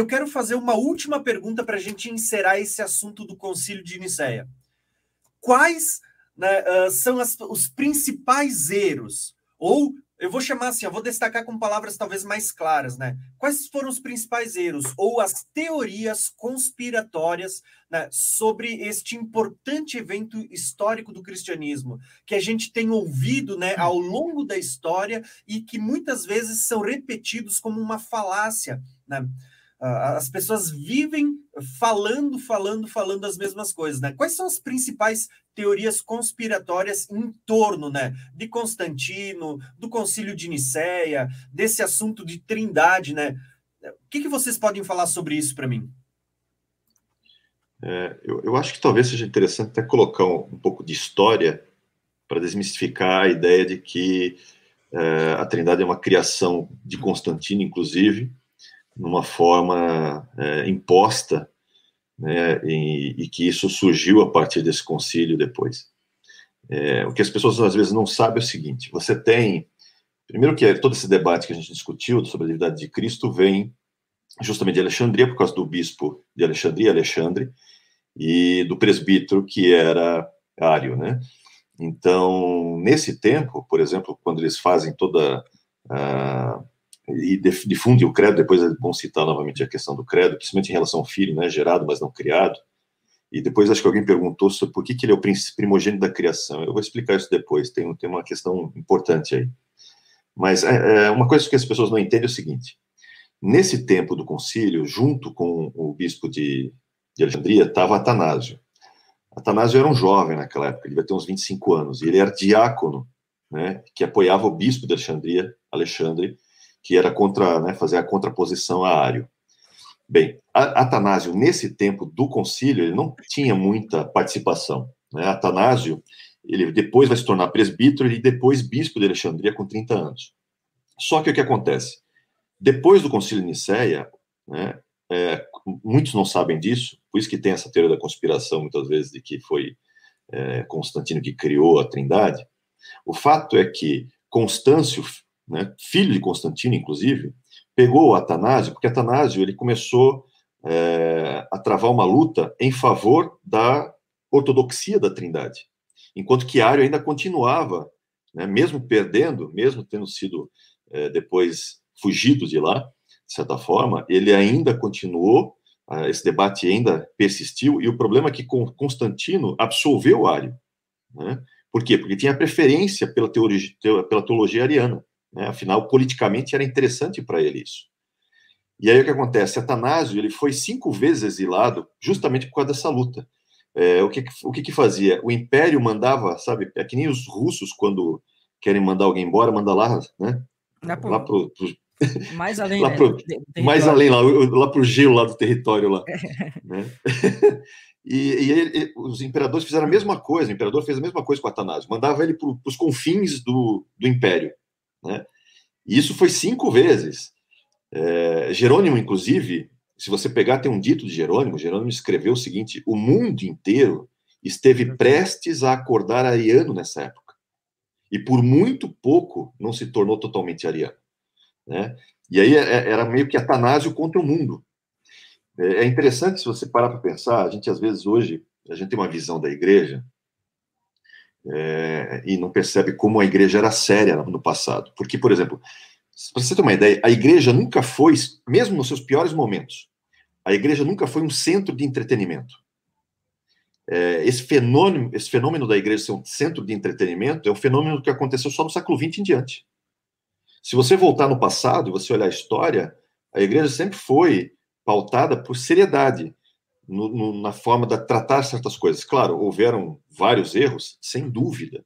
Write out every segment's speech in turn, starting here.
eu quero fazer uma última pergunta para a gente encerrar esse assunto do Concílio de Nicéia. Quais né, uh, são as, os principais erros? Ou eu vou chamar assim, eu vou destacar com palavras talvez mais claras, né? Quais foram os principais erros ou as teorias conspiratórias né, sobre este importante evento histórico do cristianismo que a gente tem ouvido, né, ao longo da história e que muitas vezes são repetidos como uma falácia, né? As pessoas vivem falando, falando, falando as mesmas coisas, né? Quais são as principais teorias conspiratórias em torno, né, de Constantino, do Concílio de Nicéia, desse assunto de Trindade, né? O que, que vocês podem falar sobre isso para mim? É, eu, eu, acho que talvez seja interessante até colocar um, um pouco de história para desmistificar a ideia de que é, a Trindade é uma criação de Constantino, inclusive, numa forma é, imposta, né, e, e, que isso surgiu a partir desse concílio depois. É, o que as pessoas às vezes não sabem é o seguinte: você tem, primeiro que todo esse debate que a gente discutiu sobre a divindade de Cristo vem justamente de Alexandria, por causa do bispo de Alexandria, Alexandre, e do presbítero que era Ário, né? Então, nesse tempo, por exemplo, quando eles fazem toda a e difunde o credo, depois é bom citar novamente a questão do credo, principalmente em relação ao filho, né, gerado, mas não criado. E depois acho que alguém perguntou sobre por que, que ele é o primogênito da criação. Eu vou explicar isso depois, tem, tem uma questão importante aí. Mas é, é, uma coisa que as pessoas não entendem é o seguinte: nesse tempo do concílio, junto com o bispo de, de Alexandria, estava Atanásio. Atanásio era um jovem naquela época, ele devia ter uns 25 anos, e ele era diácono, né, que apoiava o bispo de Alexandria, Alexandre, que era contra, né, fazer a contraposição a Ário. Bem, Atanásio, nesse tempo do concílio, ele não tinha muita participação. Né? Atanásio, ele depois vai se tornar presbítero e depois bispo de Alexandria com 30 anos. Só que o que acontece? Depois do concílio de Nicéia, né, é, muitos não sabem disso, por isso que tem essa teoria da conspiração, muitas vezes, de que foi é, Constantino que criou a trindade. O fato é que Constâncio né, filho de Constantino, inclusive, pegou Atanásio, porque Atanásio ele começou é, a travar uma luta em favor da ortodoxia da Trindade, enquanto que Ario ainda continuava, né, mesmo perdendo, mesmo tendo sido é, depois fugido de lá, de certa forma, ele ainda continuou, esse debate ainda persistiu, e o problema é que Constantino absolveu Ario. Né? Por quê? Porque tinha preferência pela teologia, pela teologia ariana. Né? Afinal, politicamente era interessante para ele isso. E aí o que acontece? Atanásio ele foi cinco vezes exilado justamente por causa dessa luta. É, o que, o que, que fazia? O Império mandava, sabe, é que nem os russos quando querem mandar alguém embora, manda lá, né? Lá, lá pro, pro, mais além, lá né, pro, mais além lá, lá pro gelo lá do território lá, né? E, e ele, os imperadores fizeram a mesma coisa, o imperador fez a mesma coisa com Atanásio, mandava ele para os confins do, do império. Né? E isso foi cinco vezes. É, Jerônimo, inclusive, se você pegar, tem um dito de Jerônimo, Jerônimo escreveu o seguinte: o mundo inteiro esteve uhum. prestes a acordar ariano nessa época. E por muito pouco não se tornou totalmente ariano. Né? E aí é, é, era meio que Atanásio contra o mundo. É interessante se você parar para pensar, a gente às vezes hoje, a gente tem uma visão da igreja é, e não percebe como a igreja era séria no passado. Porque, por exemplo, para você ter uma ideia, a igreja nunca foi, mesmo nos seus piores momentos, a igreja nunca foi um centro de entretenimento. É, esse, fenômeno, esse fenômeno da igreja ser um centro de entretenimento é um fenômeno que aconteceu só no século XX em diante. Se você voltar no passado você olhar a história, a igreja sempre foi pautada por seriedade no, no, na forma de tratar certas coisas. Claro, houveram vários erros, sem dúvida,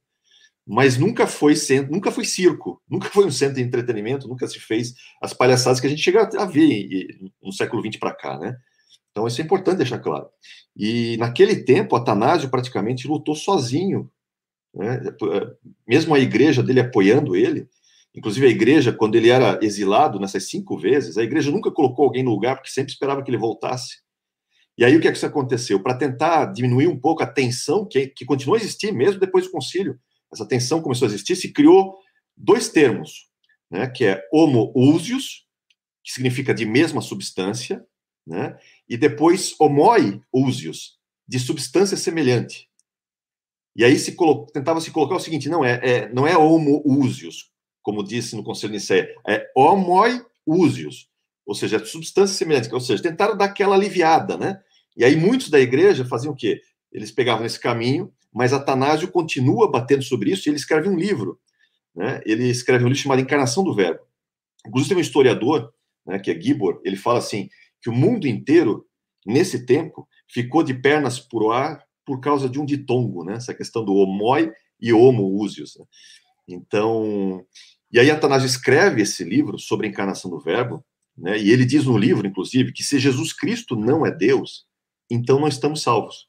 mas nunca foi centro, nunca foi circo, nunca foi um centro de entretenimento, nunca se fez as palhaçadas que a gente chega a ver no século XX para cá, né? Então isso é importante deixar claro. E naquele tempo, Atanásio praticamente lutou sozinho, né? mesmo a igreja dele apoiando ele. Inclusive a igreja, quando ele era exilado nessas cinco vezes, a igreja nunca colocou alguém no lugar porque sempre esperava que ele voltasse. E aí o que é que isso aconteceu? Para tentar diminuir um pouco a tensão que, que continua a existir mesmo depois do concílio, essa tensão começou a existir, se criou dois termos, né, que é homoousios, que significa de mesma substância, né? E depois homoi usius, de substância semelhante. E aí se tentava se colocar o seguinte, não é, é não é homo usius, como disse no Conselho de Nicéia, é homoi usius, ou seja, substância semelhante, ou seja, tentaram dar aquela aliviada, né? E aí muitos da igreja faziam o quê? Eles pegavam esse caminho, mas Atanásio continua batendo sobre isso e ele escreve um livro, né? Ele escreve um livro chamado Encarnação do Verbo. Inclusive tem um historiador, né, que é Gibor, ele fala assim, que o mundo inteiro, nesse tempo, ficou de pernas por ar por causa de um ditongo, né? Essa questão do homoi e homo usius. Né? Então, e aí Atanásio escreve esse livro sobre a encarnação do Verbo, né? E ele diz no livro, inclusive, que se Jesus Cristo não é Deus, então não estamos salvos.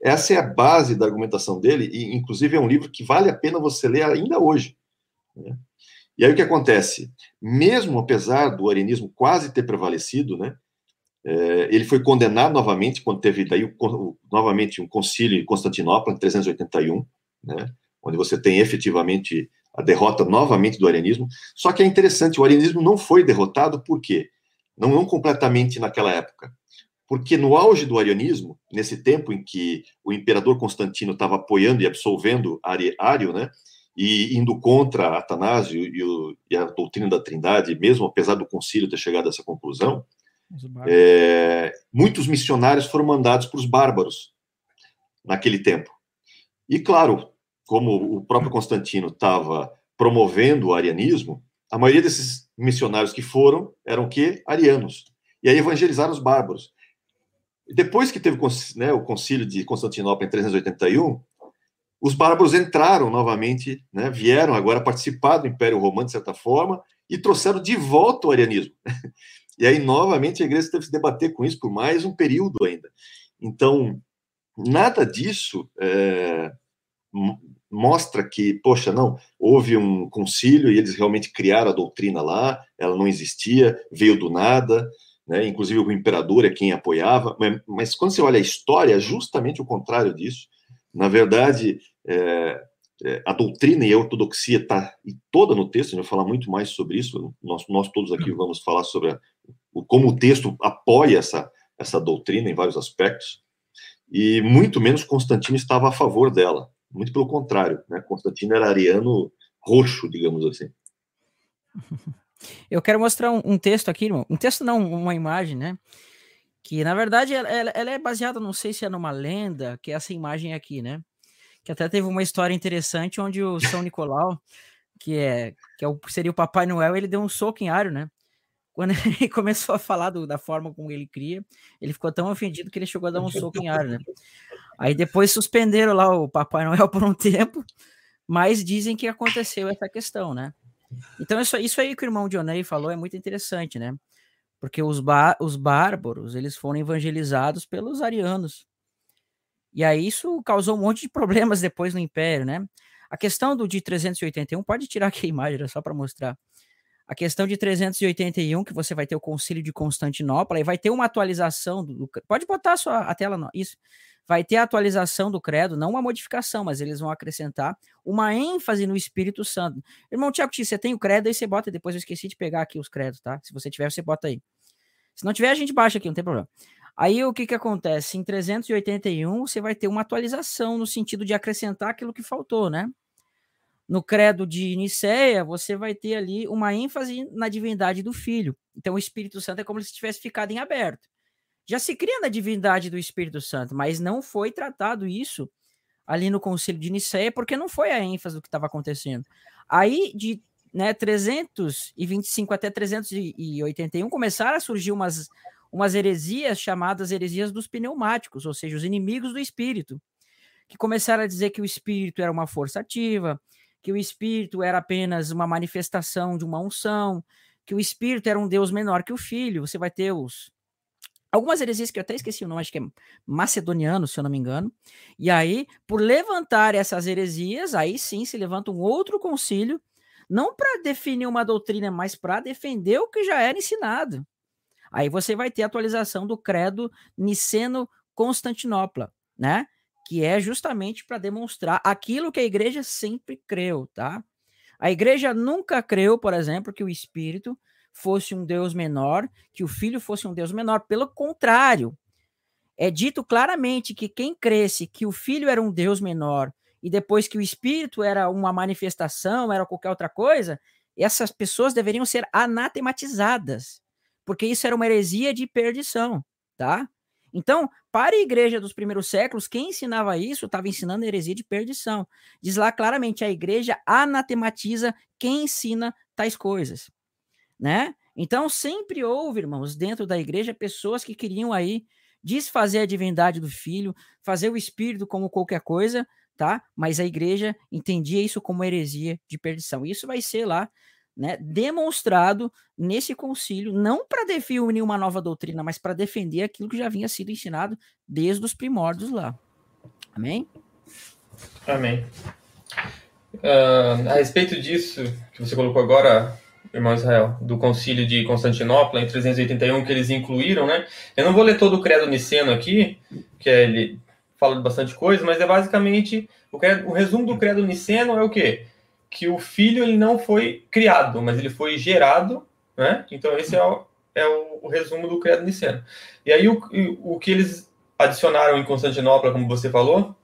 Essa é a base da argumentação dele, e inclusive é um livro que vale a pena você ler ainda hoje. Né? E aí o que acontece? Mesmo apesar do arianismo quase ter prevalecido, né, é, ele foi condenado novamente quando teve daí o, novamente um concílio em Constantinopla em 381, né, onde você tem efetivamente a derrota novamente do arianismo. Só que é interessante, o arianismo não foi derrotado por quê? Não, não completamente naquela época. Porque no auge do arianismo, nesse tempo em que o imperador Constantino estava apoiando e absolvendo Ario, né, e indo contra Atanásio e, o, e, a doutrina da Trindade, mesmo apesar do concílio ter chegado a essa conclusão, é, muitos missionários foram mandados para os bárbaros naquele tempo. E claro, como o próprio Constantino estava promovendo o arianismo, a maioria desses missionários que foram eram o quê? Arianos. E aí evangelizaram os bárbaros. Depois que teve né, o concílio de Constantinopla em 381, os bárbaros entraram novamente, né, vieram agora participar do Império Romano, de certa forma, e trouxeram de volta o arianismo. E aí, novamente, a igreja teve que se debater com isso por mais um período ainda. Então, nada disso é, mostra que, poxa, não, houve um concílio e eles realmente criaram a doutrina lá, ela não existia, veio do nada, né? inclusive o imperador é quem apoiava, mas, mas quando você olha a história, é justamente o contrário disso. Na verdade, é, é, a doutrina e a ortodoxia está toda no texto, a gente vai falar muito mais sobre isso, nós, nós todos aqui vamos falar sobre a, o, como o texto apoia essa, essa doutrina em vários aspectos, e muito menos Constantino estava a favor dela. Muito pelo contrário, né? Constantino era ariano roxo, digamos assim. Eu quero mostrar um, um texto aqui, um texto não, uma imagem, né? Que na verdade ela, ela, é baseada, não sei se é numa lenda, que é essa imagem aqui, né? Que até teve uma história interessante onde o São Nicolau, que é que é o, seria o Papai Noel, ele deu um soco em Ario, né? Quando ele começou a falar do, da forma como ele cria, ele ficou tão ofendido que ele chegou a dar um soco em Ario, né? Aí depois suspenderam lá o Papai Noel por um tempo, mas dizem que aconteceu essa questão, né? Então isso, isso aí que o irmão Dionei falou é muito interessante, né? Porque os, os bárbaros, eles foram evangelizados pelos arianos. E aí isso causou um monte de problemas depois no Império, né? A questão do de 381, pode tirar aqui a imagem, era só para mostrar. A questão de 381, que você vai ter o Concílio de Constantinopla, e vai ter uma atualização do. Pode botar sua, a tela, isso vai ter a atualização do credo, não uma modificação, mas eles vão acrescentar uma ênfase no Espírito Santo. Irmão Tiago, você tem o credo aí, você bota, depois eu esqueci de pegar aqui os credos, tá? Se você tiver, você bota aí. Se não tiver, a gente baixa aqui, não tem problema. Aí o que que acontece? Em 381 você vai ter uma atualização no sentido de acrescentar aquilo que faltou, né? No credo de Nicéia, você vai ter ali uma ênfase na divindade do Filho. Então o Espírito Santo é como se tivesse ficado em aberto já se cria na divindade do Espírito Santo, mas não foi tratado isso ali no Concílio de Nicéia, porque não foi a ênfase do que estava acontecendo. Aí, de né, 325 até 381, começaram a surgir umas, umas heresias chamadas heresias dos pneumáticos, ou seja, os inimigos do Espírito, que começaram a dizer que o Espírito era uma força ativa, que o Espírito era apenas uma manifestação de uma unção, que o Espírito era um Deus menor que o Filho. Você vai ter os algumas heresias que eu até esqueci o nome, acho que é macedoniano, se eu não me engano. E aí, por levantar essas heresias, aí sim se levanta um outro concílio, não para definir uma doutrina, mas para defender o que já era ensinado. Aí você vai ter a atualização do credo Niceno-Constantinopla, né? Que é justamente para demonstrar aquilo que a igreja sempre creu, tá? A igreja nunca creu, por exemplo, que o Espírito fosse um Deus menor, que o Filho fosse um Deus menor. Pelo contrário, é dito claramente que quem cresce que o Filho era um Deus menor e depois que o Espírito era uma manifestação, era qualquer outra coisa, essas pessoas deveriam ser anatematizadas, porque isso era uma heresia de perdição, tá? Então, para a igreja dos primeiros séculos, quem ensinava isso estava ensinando heresia de perdição. Diz lá claramente: a igreja anatematiza quem ensina tais coisas, né? Então, sempre houve, irmãos, dentro da igreja, pessoas que queriam aí desfazer a divindade do filho, fazer o espírito como qualquer coisa, tá? Mas a igreja entendia isso como heresia de perdição. Isso vai ser lá né, demonstrado nesse concílio, não para definir uma nova doutrina, mas para defender aquilo que já vinha sido ensinado desde os primórdios lá. Amém? Amém. Uh, a respeito disso que você colocou agora, irmão Israel, do concílio de Constantinopla em 381 que eles incluíram, né? Eu não vou ler todo o credo niceno aqui, que é, ele fala de bastante coisa, mas é basicamente o, credo, o resumo do credo niceno é o quê? que o filho ele não foi criado, mas ele foi gerado, né? Então esse é o, é o, o resumo do credo niceno. E aí o, o que eles adicionaram em Constantinopla, como você falou,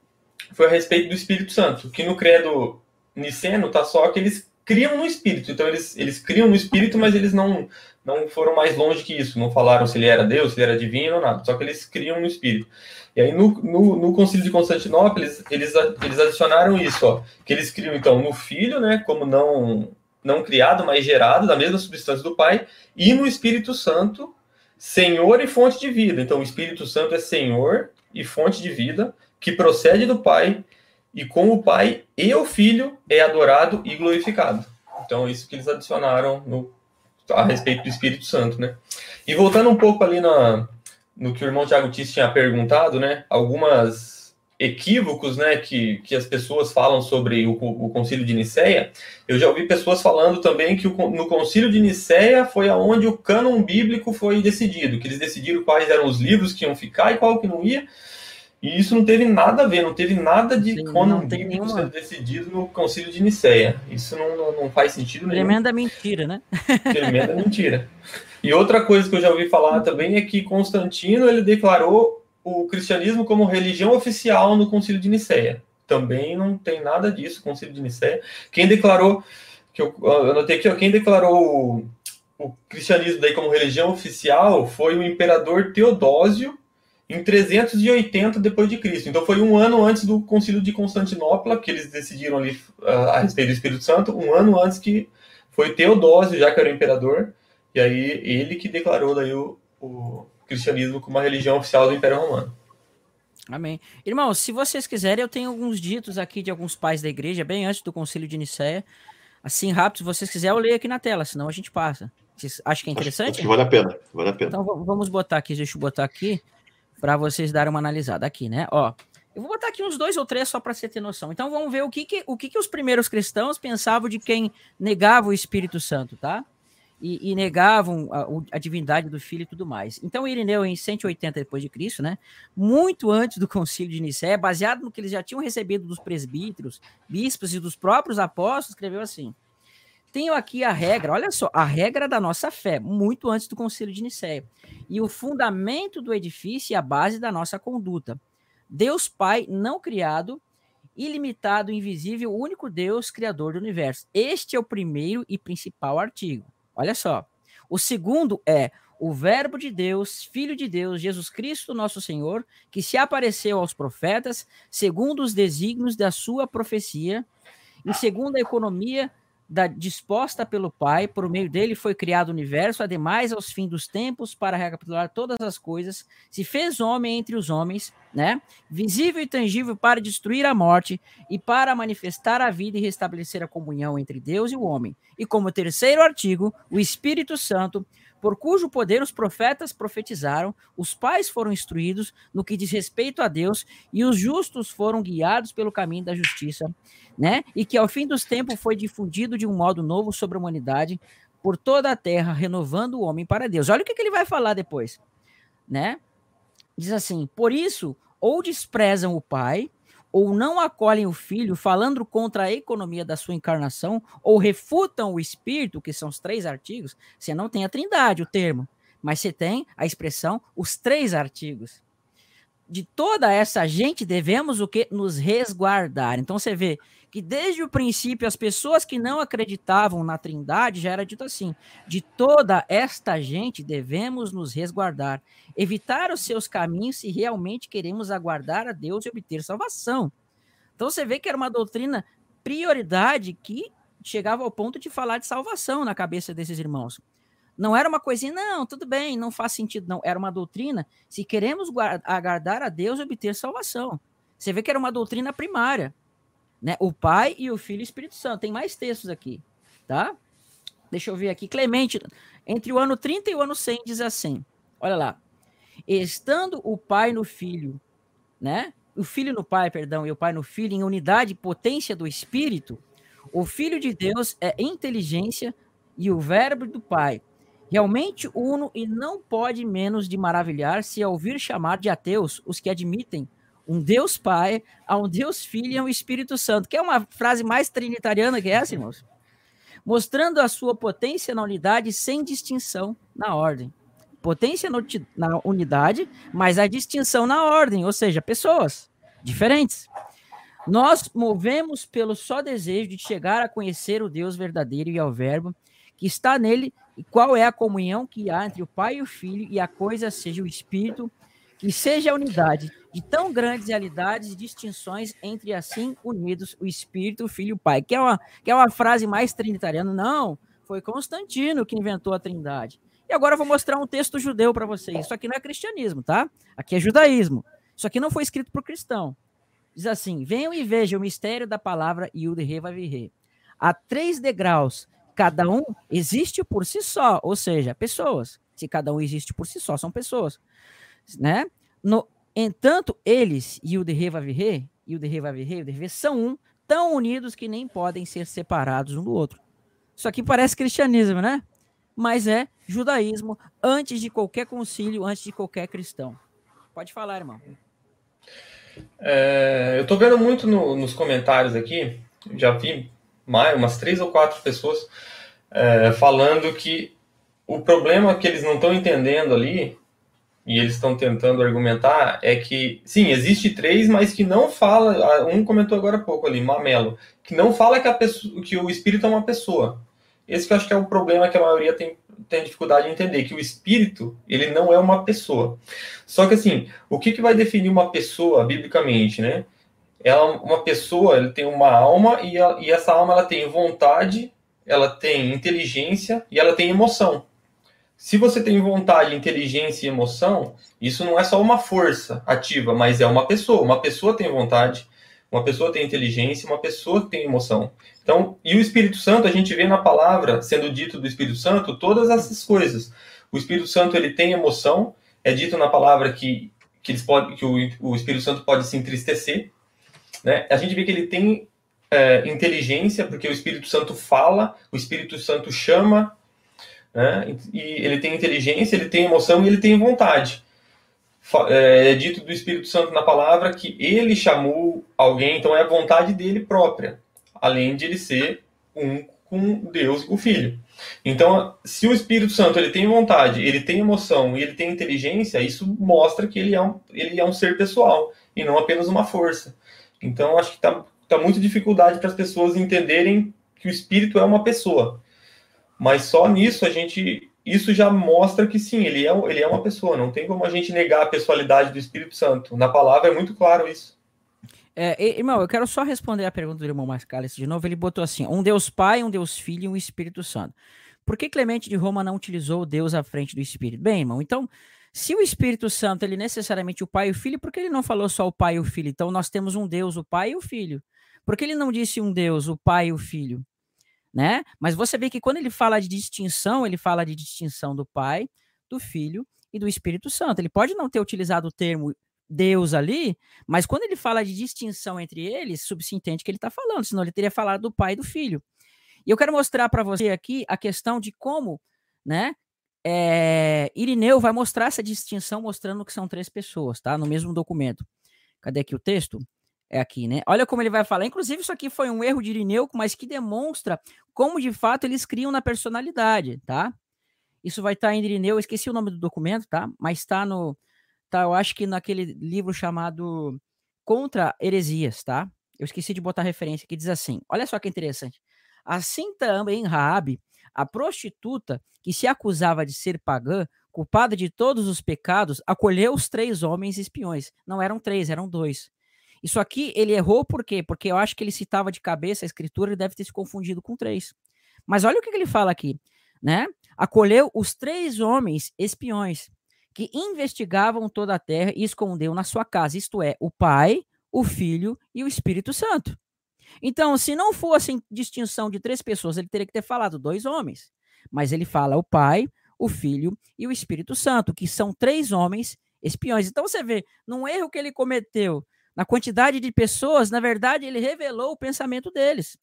foi a respeito do Espírito Santo, que no credo niceno tá só que eles criam no Espírito. Então eles, eles criam no Espírito, mas eles não não foram mais longe que isso. Não falaram se ele era Deus, se ele era divino ou nada. Só que eles criam no Espírito. E aí, no, no, no Concílio de Constantinopla, eles, eles, eles adicionaram isso, ó, que eles criam, então, no Filho, né, como não, não criado, mas gerado, da mesma substância do Pai, e no Espírito Santo, Senhor e fonte de vida. Então, o Espírito Santo é Senhor e fonte de vida, que procede do Pai, e com o Pai e o Filho é adorado e glorificado. Então, isso que eles adicionaram no, a respeito do Espírito Santo, né? E voltando um pouco ali na, no que o irmão Tiago Tis tinha perguntado, né? Algumas equívocos, né? Que, que as pessoas falam sobre o, o Concílio de Nicéia. Eu já ouvi pessoas falando também que o, no Concílio de Nicéia foi aonde o cânon bíblico foi decidido, que eles decidiram quais eram os livros que iam ficar e qual que não ia. E isso não teve nada a ver, não teve nada de Sim, cânon bíblico nenhuma... sendo decidido no Concílio de Nicéia. Isso não, não, não faz sentido nenhum. Tremenda mentira, né? Tremenda mentira. E outra coisa que eu já ouvi falar também é que Constantino ele declarou o cristianismo como religião oficial no Concílio de Nicéia. Também não tem nada disso, Concílio de Nicéia. Quem declarou, que eu, eu anotei aqui, ó, quem declarou o, o cristianismo daí como religião oficial foi o imperador Teodósio em 380 depois de Cristo. Então foi um ano antes do Concílio de Constantinopla que eles decidiram ali uh, a respeito do Espírito Santo, um ano antes que foi Teodósio, já que era o imperador, e aí ele que declarou daí o, o cristianismo como uma religião oficial do Império Romano. Amém. Irmãos, se vocês quiserem, eu tenho alguns ditos aqui de alguns pais da igreja, bem antes do concílio de Nicéia. Assim, rápido, se vocês quiserem, eu leio aqui na tela, senão a gente passa. Vocês acham que é interessante? Acho, acho que vale a pena, vale a pena. Então vamos botar aqui, deixa eu botar aqui, para vocês darem uma analisada aqui, né? Ó, eu vou botar aqui uns dois ou três só para você ter noção. Então vamos ver o que, que o que, que os primeiros cristãos pensavam de quem negava o Espírito Santo, tá? e, e negavam a, a, divindade do filho e tudo mais. Então, Irineu, em 180 depois de Cristo, né, muito antes do concílio de Nicéia, baseado no que eles já tinham recebido dos presbíteros, bispos e dos próprios apóstolos, escreveu assim: Tenho aqui a regra, olha só, a regra da nossa fé, muito antes do concílio de Nicéia, e o fundamento do edifício e a base da nossa conduta. Deus Pai não criado, ilimitado, invisível, único Deus, criador do universo. Este é o primeiro e principal artigo. Olha só. O segundo é o Verbo de Deus, Filho de Deus, Jesus Cristo, nosso Senhor, que se apareceu aos profetas segundo os desígnios da sua profecia, e segundo a economia da, disposta pelo Pai, por meio dele foi criado o universo, ademais, aos fins dos tempos, para recapitular todas as coisas, se fez homem entre os homens, né? Visível e tangível para destruir a morte e para manifestar a vida e restabelecer a comunhão entre Deus e o homem. E como terceiro artigo, o Espírito Santo, por cujo poder os profetas profetizaram, os pais foram instruídos no que diz respeito a Deus e os justos foram guiados pelo caminho da justiça, né? E que ao fim dos tempos foi difundido de um modo novo sobre a humanidade por toda a terra, renovando o homem para Deus. Olha o que, que ele vai falar depois, né? Diz assim: Por isso, ou desprezam o Pai, ou não acolhem o filho, falando contra a economia da sua encarnação, ou refutam o espírito, que são os três artigos, você não tem a trindade, o termo, mas você tem a expressão, os três artigos. De toda essa gente devemos o que? Nos resguardar. Então você vê que desde o princípio as pessoas que não acreditavam na Trindade já era dito assim: de toda esta gente devemos nos resguardar, evitar os seus caminhos se realmente queremos aguardar a Deus e obter salvação. Então você vê que era uma doutrina prioridade que chegava ao ponto de falar de salvação na cabeça desses irmãos. Não era uma coisinha, não, tudo bem, não faz sentido, não. Era uma doutrina, se queremos aguardar a Deus obter salvação. Você vê que era uma doutrina primária né? O Pai e o Filho e o Espírito Santo. Tem mais textos aqui, tá? Deixa eu ver aqui. Clemente, entre o ano 30 e o ano 100, diz assim: olha lá. Estando o Pai no Filho, né? O Filho no Pai, perdão, e o Pai no Filho, em unidade e potência do Espírito, o Filho de Deus é inteligência e o Verbo do Pai. Realmente uno e não pode menos de maravilhar se ao ouvir chamar de ateus os que admitem um Deus Pai, a um Deus Filho e a um Espírito Santo, que é uma frase mais trinitariana que essa, irmãos. Mostrando a sua potência na unidade sem distinção na ordem. Potência na unidade, mas a distinção na ordem, ou seja, pessoas diferentes. Nós movemos pelo só desejo de chegar a conhecer o Deus verdadeiro e ao Verbo que está nele, e qual é a comunhão que há entre o Pai e o Filho, e a coisa seja o Espírito, que seja a unidade de tão grandes realidades e distinções entre assim unidos o Espírito, o Filho e o Pai. Que é uma, que é uma frase mais trinitariana. Não, foi Constantino que inventou a trindade. E agora eu vou mostrar um texto judeu para vocês. Isso aqui não é cristianismo, tá? Aqui é judaísmo. Isso aqui não foi escrito por cristão. Diz assim: Venham e vejam o mistério da palavra Yud Re Vav Há três degraus, cada um existe por si só, ou seja, pessoas. Se cada um existe por si só, são pessoas. Né? No, Entanto, eles e o de Revavirre, e o de Revavirre, o de Revavirre, são um, tão unidos que nem podem ser separados um do outro. Isso aqui parece cristianismo, né? Mas é judaísmo antes de qualquer concílio, antes de qualquer cristão. Pode falar, irmão. É, eu estou vendo muito no, nos comentários aqui, já vi mais, umas três ou quatro pessoas é, falando que o problema que eles não estão entendendo ali e eles estão tentando argumentar é que, sim, existe três, mas que não fala, um comentou agora há pouco ali, Mamelo, que não fala que, a pessoa, que o espírito é uma pessoa. Esse que eu acho que é o problema que a maioria tem, tem dificuldade de entender, que o espírito, ele não é uma pessoa. Só que, assim, o que, que vai definir uma pessoa, biblicamente, né? Ela, uma pessoa, ele tem uma alma e, a, e essa alma, ela tem vontade, ela tem inteligência e ela tem emoção. Se você tem vontade, inteligência e emoção, isso não é só uma força ativa, mas é uma pessoa. Uma pessoa tem vontade, uma pessoa tem inteligência, uma pessoa tem emoção. Então, e o Espírito Santo, a gente vê na palavra sendo dito do Espírito Santo todas essas coisas. O Espírito Santo ele tem emoção, é dito na palavra que, que, eles pode, que o, o Espírito Santo pode se entristecer. Né? A gente vê que ele tem é, inteligência, porque o Espírito Santo fala, o Espírito Santo chama, né? E ele tem inteligência, ele tem emoção e ele tem vontade. É, é dito do Espírito Santo na palavra que ele chamou alguém, então é a vontade dele própria, além de ele ser um com Deus o Filho. Então, se o Espírito Santo ele tem vontade, ele tem emoção e ele tem inteligência, isso mostra que ele é um, ele é um ser pessoal e não apenas uma força. Então, acho que está tá muita dificuldade para as pessoas entenderem que o Espírito é uma pessoa. Mas só nisso a gente. Isso já mostra que sim, ele é, ele é uma pessoa. Não tem como a gente negar a pessoalidade do Espírito Santo. Na palavra é muito claro isso. É, irmão, eu quero só responder a pergunta do irmão Mascalis de novo. Ele botou assim: um Deus Pai, um Deus Filho e um Espírito Santo. Por que Clemente de Roma não utilizou Deus à frente do Espírito? Bem, irmão, então, se o Espírito Santo ele necessariamente o Pai e o Filho, por que ele não falou só o Pai e o Filho? Então nós temos um Deus, o Pai e o Filho. Por que ele não disse um Deus, o Pai e o Filho? né? Mas você vê que quando ele fala de distinção, ele fala de distinção do Pai, do Filho e do Espírito Santo. Ele pode não ter utilizado o termo Deus ali, mas quando ele fala de distinção entre eles, subsintende que ele está falando, senão ele teria falado do Pai e do Filho. E eu quero mostrar para você aqui a questão de como, né? É, Irineu vai mostrar essa distinção mostrando que são três pessoas, tá? No mesmo documento. Cadê aqui o texto? é aqui, né? Olha como ele vai falar. Inclusive, isso aqui foi um erro de Irineu, mas que demonstra como de fato eles criam na personalidade, tá? Isso vai estar tá em Irineu, eu esqueci o nome do documento, tá? Mas está no. Tá, eu acho que naquele livro chamado Contra Heresias, tá? Eu esqueci de botar referência que diz assim: olha só que interessante. Assim também Raabe, a prostituta que se acusava de ser pagã, culpada de todos os pecados, acolheu os três homens espiões. Não eram três, eram dois. Isso aqui ele errou por quê? Porque eu acho que ele citava de cabeça a escritura e deve ter se confundido com três. Mas olha o que, que ele fala aqui, né? Acolheu os três homens espiões que investigavam toda a terra e escondeu na sua casa, isto é, o Pai, o Filho e o Espírito Santo. Então, se não fosse distinção de três pessoas, ele teria que ter falado dois homens. Mas ele fala o Pai, o Filho e o Espírito Santo, que são três homens espiões. Então você vê, num erro que ele cometeu na quantidade de pessoas, na verdade, ele revelou o pensamento deles.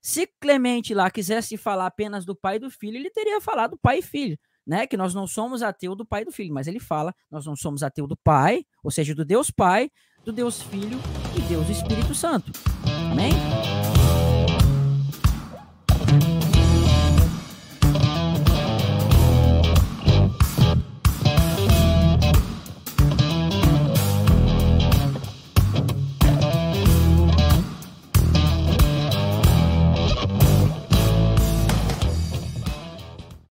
Se Clemente lá quisesse falar apenas do pai e do filho, ele teria falado pai e filho, né? Que nós não somos ateu do pai e do filho, mas ele fala, nós não somos ateu do pai, ou seja, do Deus Pai, do Deus Filho e Deus Espírito Santo. Amém?